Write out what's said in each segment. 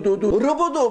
Robodop. Robodop.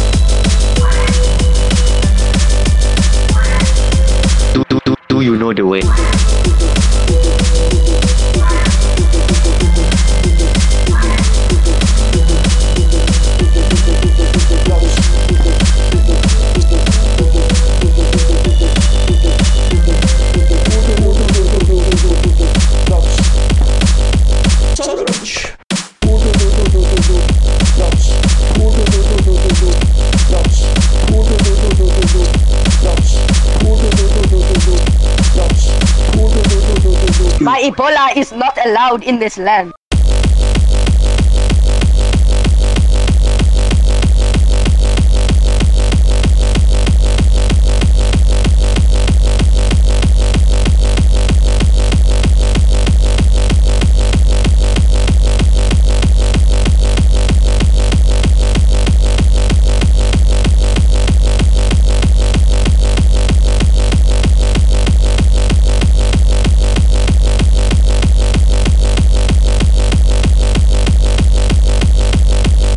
you know the way. Ebola is not allowed in this land.